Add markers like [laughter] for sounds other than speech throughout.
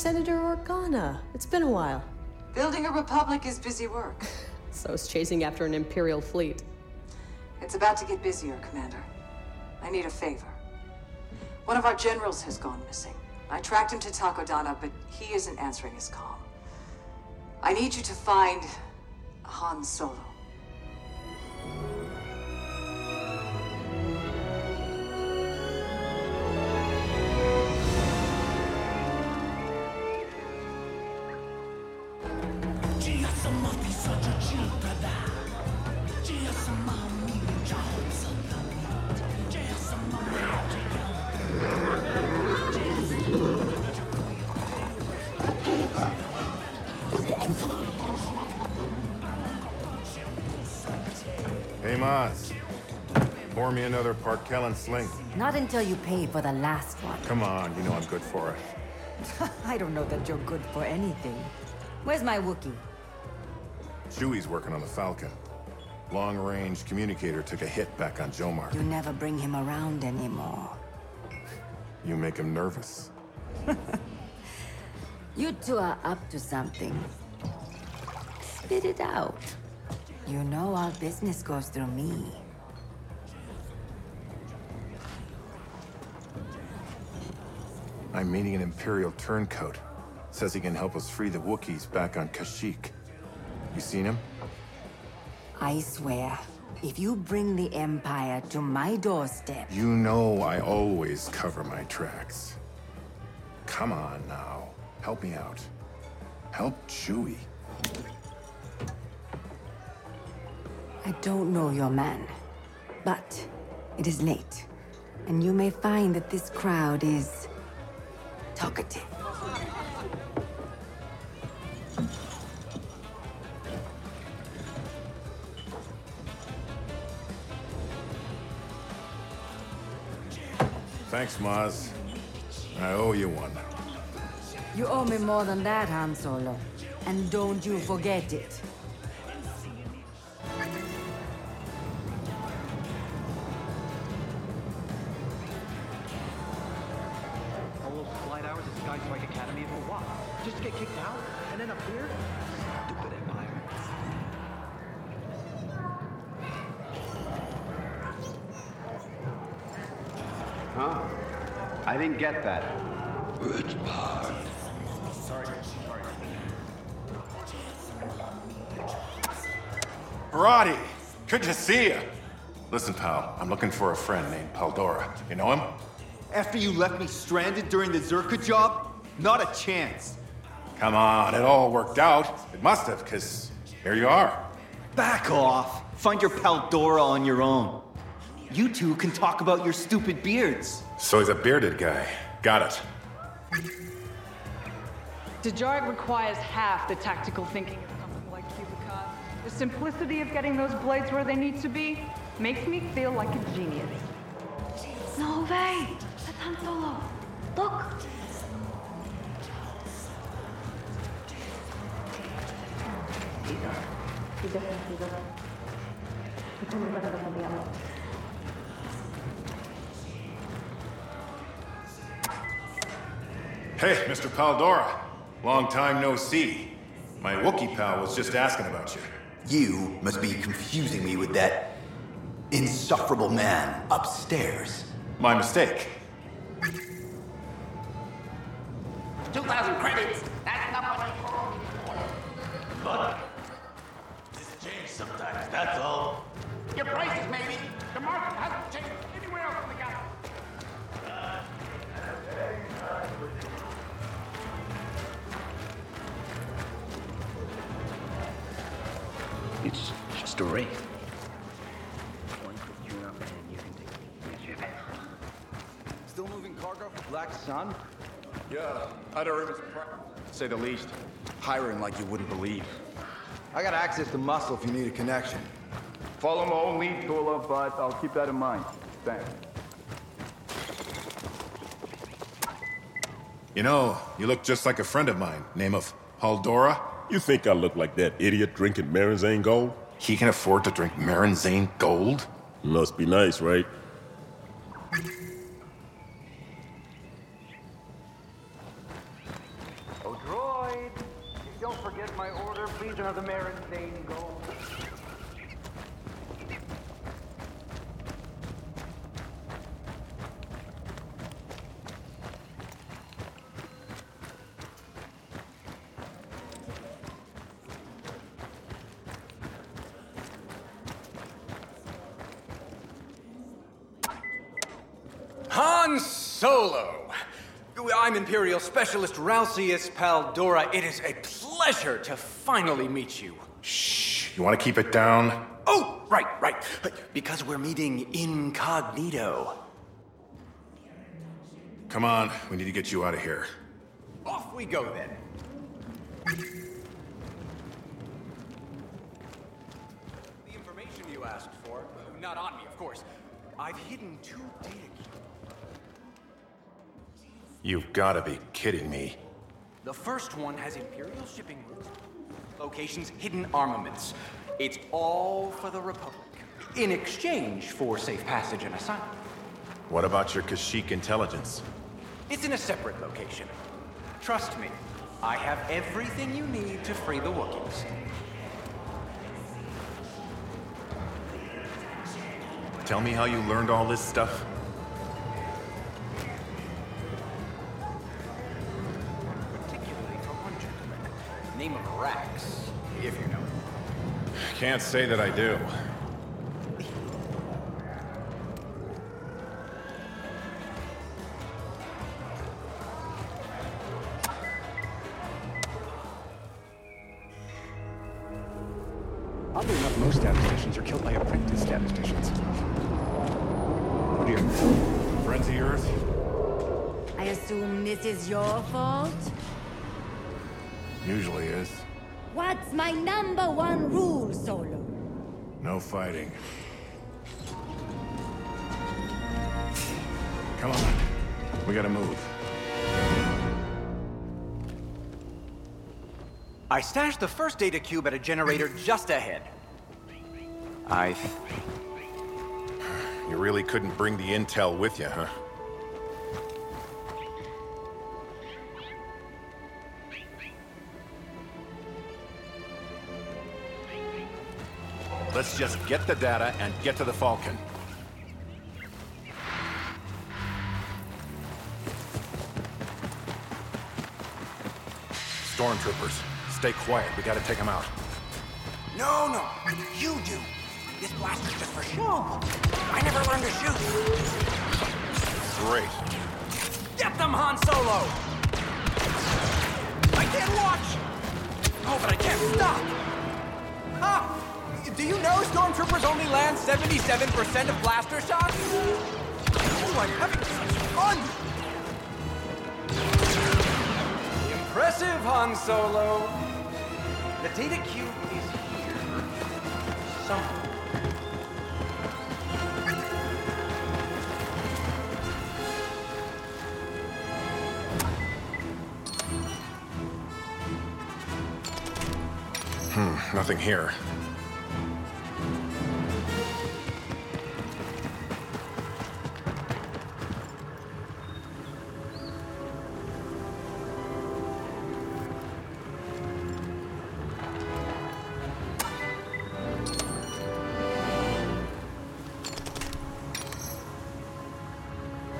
Senator Organa. It's been a while. Building a republic is busy work. [laughs] So is chasing after an Imperial fleet. It's about to get busier, Commander. I need a favor. One of our generals has gone missing. I tracked him to Takodana, but he isn't answering his call. I need you to find Han Solo. Hey, Maz. Pour me another Parkellen sling. Not until you pay for the last one. Come on, you know I'm good for it. [laughs] I don't know that you're good for anything. Where's my Wookiee? Chewie's working on the Falcon. Long-range communicator took a hit back on Jomar. You never bring him around anymore. You make him nervous. [laughs] You two are up to something. Spit it out. You know all business goes through me. I'm meeting an Imperial turncoat. Says he can help us free the Wookiees back on Kashyyyk. You seen him? I swear, if you bring the Empire to my doorstep, You know I always cover my tracks. Come on now. Help me out. Help Chewie. I don't know your man. But it is late, and you may find that this crowd is talkative. Thanks, Maz. I owe you one. You owe me more than that, Han Solo. And don't you forget it. All those flight hours at Sky Strike Academy for what? Just to get kicked out? And then up here? Stupid Empire. Huh? I didn't get that. Barati! Good to see you. Listen, pal, I'm looking for a friend named Paldora. You know him? After you left me stranded during the Zerka job? Not a chance. Come on, it all worked out. It must have, because here you are. Back off. Find your Paldora on your own. You two can talk about your stupid beards. So he's a bearded guy. Got it. Dejarik requires half the tactical thinking of something like Cubicut. The simplicity of getting those blades where they need to be makes me feel like a genius. No way! That's Han Solo. Look! Hey, Mr. Paldora. Long time no see. My Wookiee pal was just asking about you. You must be confusing me with that insufferable man upstairs. My mistake. 2,000 credits. That's not what I... Call anymore. But it's changed sometimes, that's all. Black Sun? Yeah, Outer Rim is, pro- to say the least, hiring like you wouldn't believe. I got access to muscle if you need a connection. Follow my own lead, Tula, but I'll keep that in mind. Thanks. You know, you look just like a friend of mine, name of Paldora. You think I look like that idiot drinking Marinzane Gold? He can afford to drink Marinzane Gold? Must be nice, right? Get my order, please, another Marinzane gold. Han Solo! I'm Imperial Specialist Ralcius Paldora. It is a pleasure to finally meet you. Shh. You want to keep it down? Oh, right, right. Because we're meeting incognito. Come on, we need to get you out of here. Off we go then. The information you asked for, not on me, of course. I've hidden two data You've got to be kidding me. The first one has Imperial shipping routes, locations, hidden armaments. It's all for the Republic. In exchange for safe passage and asylum. What about your Kashyyyk intelligence? It's in a separate location. Trust me, I have everything you need to free the Wookiees. Tell me how you learned all this stuff? Rax, if you know. Can't say that I do. I stashed the first data cube at a generator just ahead. I... You really couldn't bring the intel with you, huh? Let's just get the data and get to the Falcon. Stormtroopers, stay quiet. We gotta take them out. No, no. You do. This blaster's just for show. I never learned to shoot. Great. Get them, Han Solo! I can't watch! Oh, but I can't stop! Do you know stormtroopers only land 77% of blaster shots? Oh, I'm having such fun! Impressive, Han Solo. The data cube is here. Somewhere. Hmm, nothing here.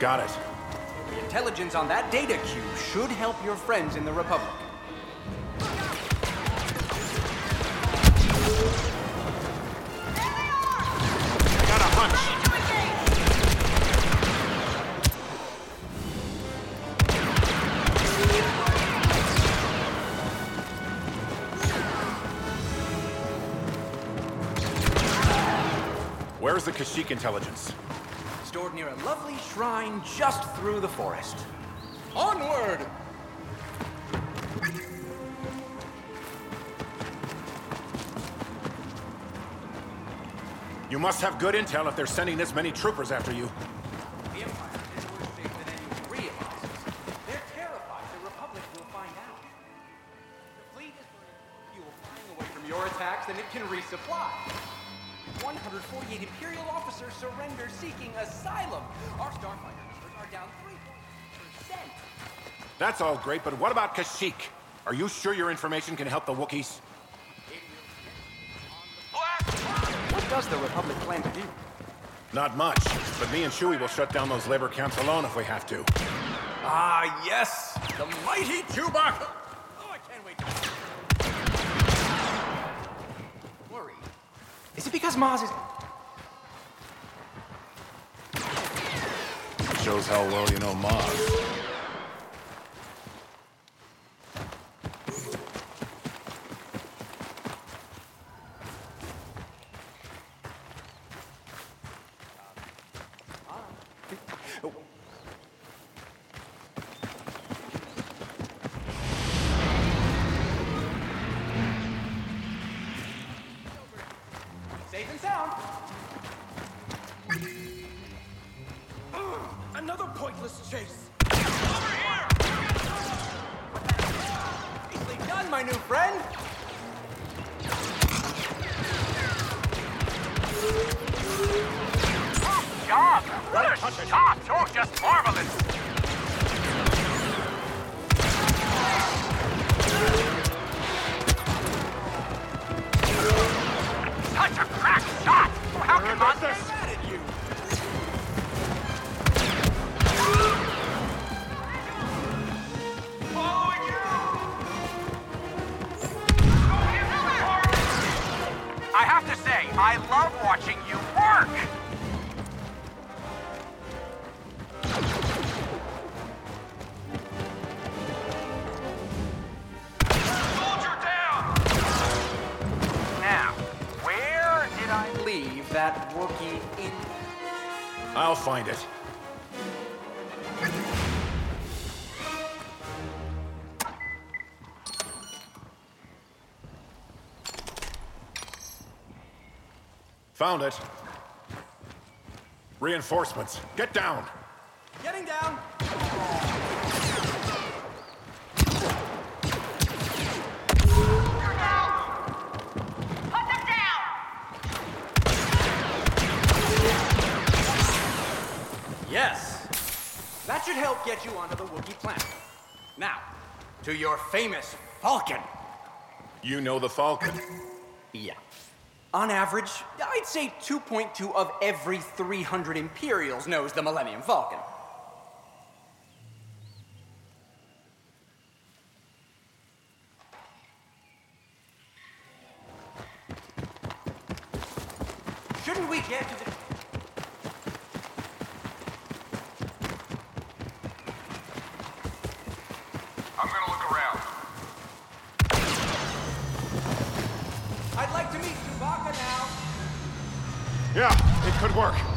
Got it. The intelligence on that data cube should help your friends in the Republic. I got a hunch. Where's the Kashyyyk intelligence? Stored near a lovely shrine just through the forest. Onward! You must have good intel if they're sending this many troopers after you. Surrender seeking asylum. Our starfighter numbers are down 3%. That's all great, but what about Kashyyyk? Are you sure your information can help the Wookiees? What does the Republic plan to do? Not much, but me and Chewie will shut down those labor camps alone if we have to. Ah, yes! The mighty Chewbacca! Oh, I can't wait to... Worry. Is it because Maz is... Shows how well you know Maz. Safe and sound. Pointless chase. Over here! Nicely done, my new friend. Good job! What a shot! You're just marvelous! Found it. Reinforcements. Get down. Getting down. Yes. That should help get you onto the Wookiee planet. Now, to your famous Falcon. You know the Falcon. Yeah. On average, I'd say 2.2 of every 300 Imperials knows the Millennium Falcon. Shouldn't we get to the... I'm gonna look around. I'd like to meet Chewbacca now. Yeah, it could work.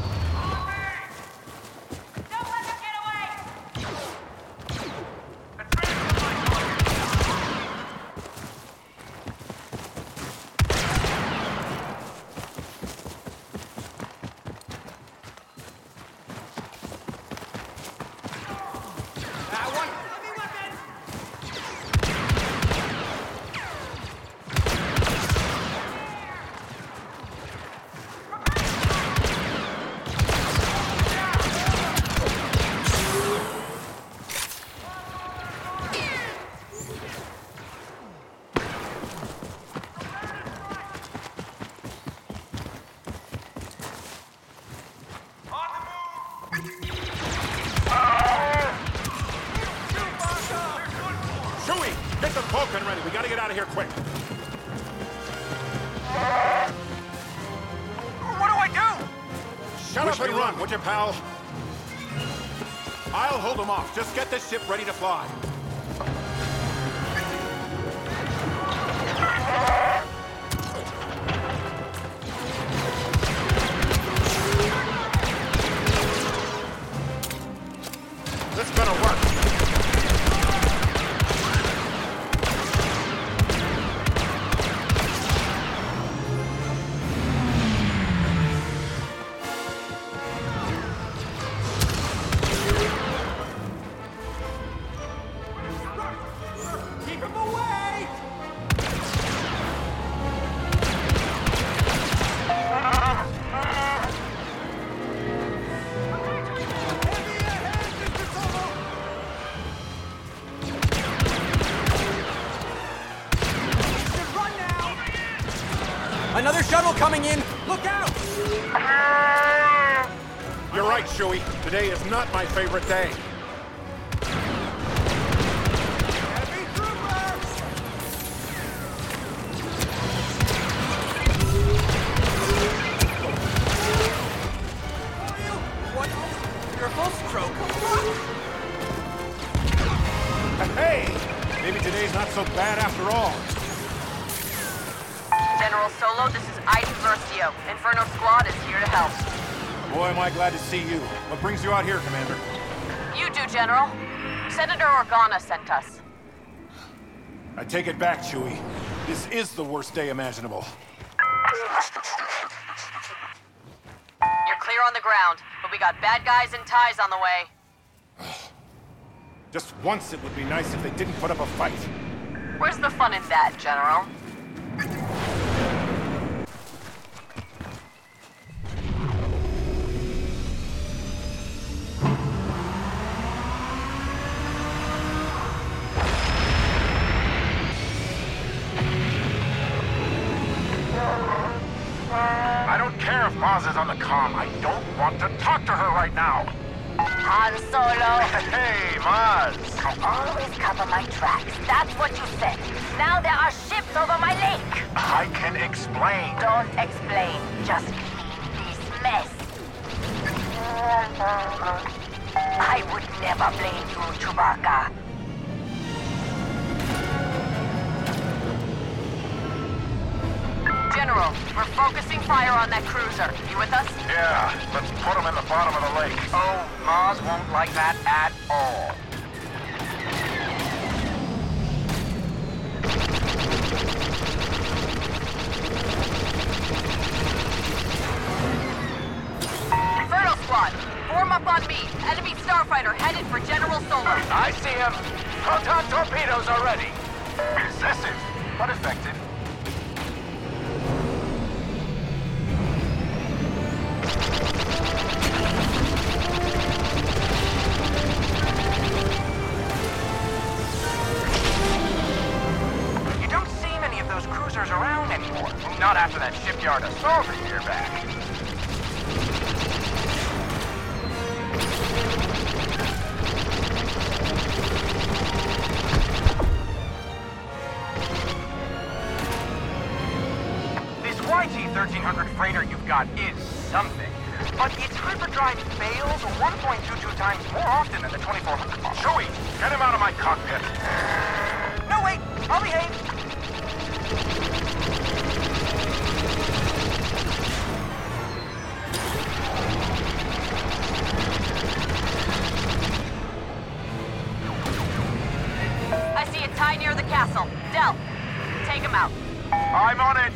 Up and run, would you, pal? I'll hold them off. Just get this ship ready to fly. Another shuttle coming in! Look out! You're right, Chewie. Today is not my favorite day. Hey! Maybe today's not so bad after all. General Solo, this is Iden Versio. Inferno Squad is here to help. Boy, am I glad to see you. What brings you out here, Commander? You do, General. Senator Organa sent us. I take it back, Chewie. This is the worst day imaginable. You're clear on the ground, we got bad guys and ties on the way. [sighs] Just once it would be nice if they didn't put up a fight. Where's the fun in that, General? I don't care if Maz is on the comm. I don't want to talk right now. Han Solo. Hey, Maz. I always cover my tracks. That's what you said. Now there are ships over my lake. I can explain. Don't explain. Just clean this mess. I would never blame you, Chewbacca. General, we're focusing fire on that cruiser. You with us? Yeah, let's put him in the bottom of the lake. Oh, Maz won't like that at all. Inferno Squad, form up on me. Enemy starfighter headed for General Solo. I see him. Proton torpedoes are ready. Excessive, but effective. Not after that shipyard assault a year back. This YT-1300 freighter you've got is something. But its hyperdrive fails 1.22 times him out. I'm on it.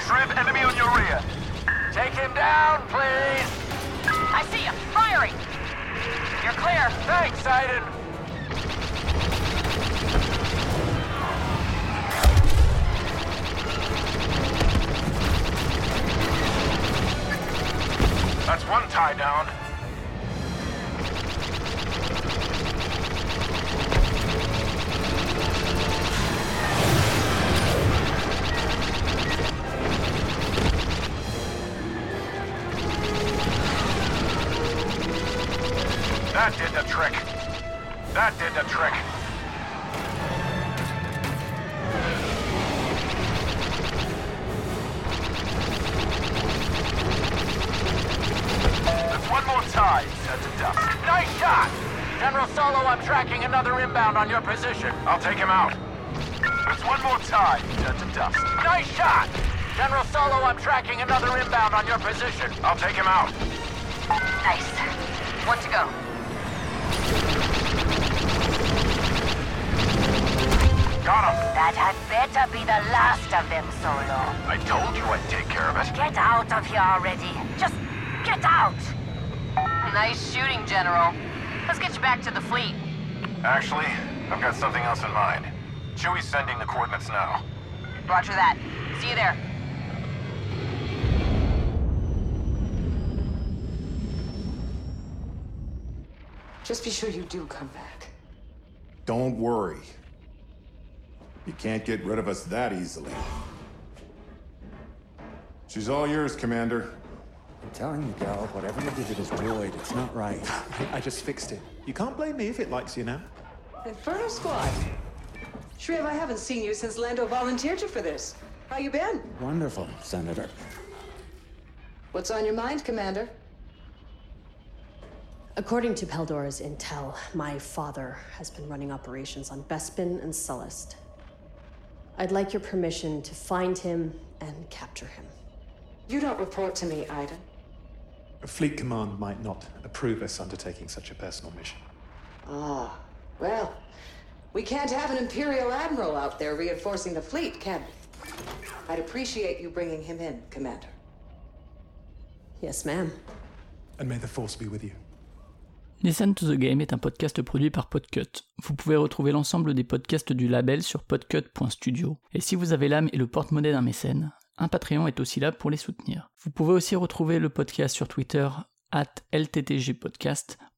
Shriv, enemy on your rear. Take him down, please! I see him. Firing. You're clear. Thanks, Iden. That's one tie down. Tie, set to dust. Nice shot! General Solo, I'm tracking another inbound on your position. I'll take him out. Nice. One to go. Got him. That had better be the last of them, Solo. I told you I'd take care of it. Get out of here already. Just get out. Nice shooting, General. Let's get you back to the fleet. Actually, I've got something else in mind. Chewie's sending the coordinates now. Roger that. See you there. Just be sure you do come back. Don't worry. You can't get rid of us that easily. She's all yours, Commander. I'm telling you, Gal. whatever you did, it is void. It's not right. [laughs] I just fixed it. You can't blame me if it likes you now. Inferno Squad, Shriv, I haven't seen you since Lando volunteered you for this. How you been? Wonderful, Senator. What's on your mind, Commander? According to Paldora's intel, my father has been running operations on Bespin and Sullust. I'd like your permission to find him and capture him. You don't report to me, Iden. Fleet Command might not approve us undertaking such a personal mission. Ah, well, we can't have an Imperial Admiral out there reinforcing the fleet, can we? I'd appreciate you bringing him in, Commander. Yes, ma'am. And may the Force be with you. Listen to the Game est un podcast produit par Podcut. Vous pouvez retrouver l'ensemble des podcasts du label sur podcut.studio. Et si vous avez l'âme et le porte-monnaie d'un mécène, un Patreon est aussi là pour les soutenir. Vous pouvez aussi retrouver le podcast sur Twitter, at LTTGpodcast,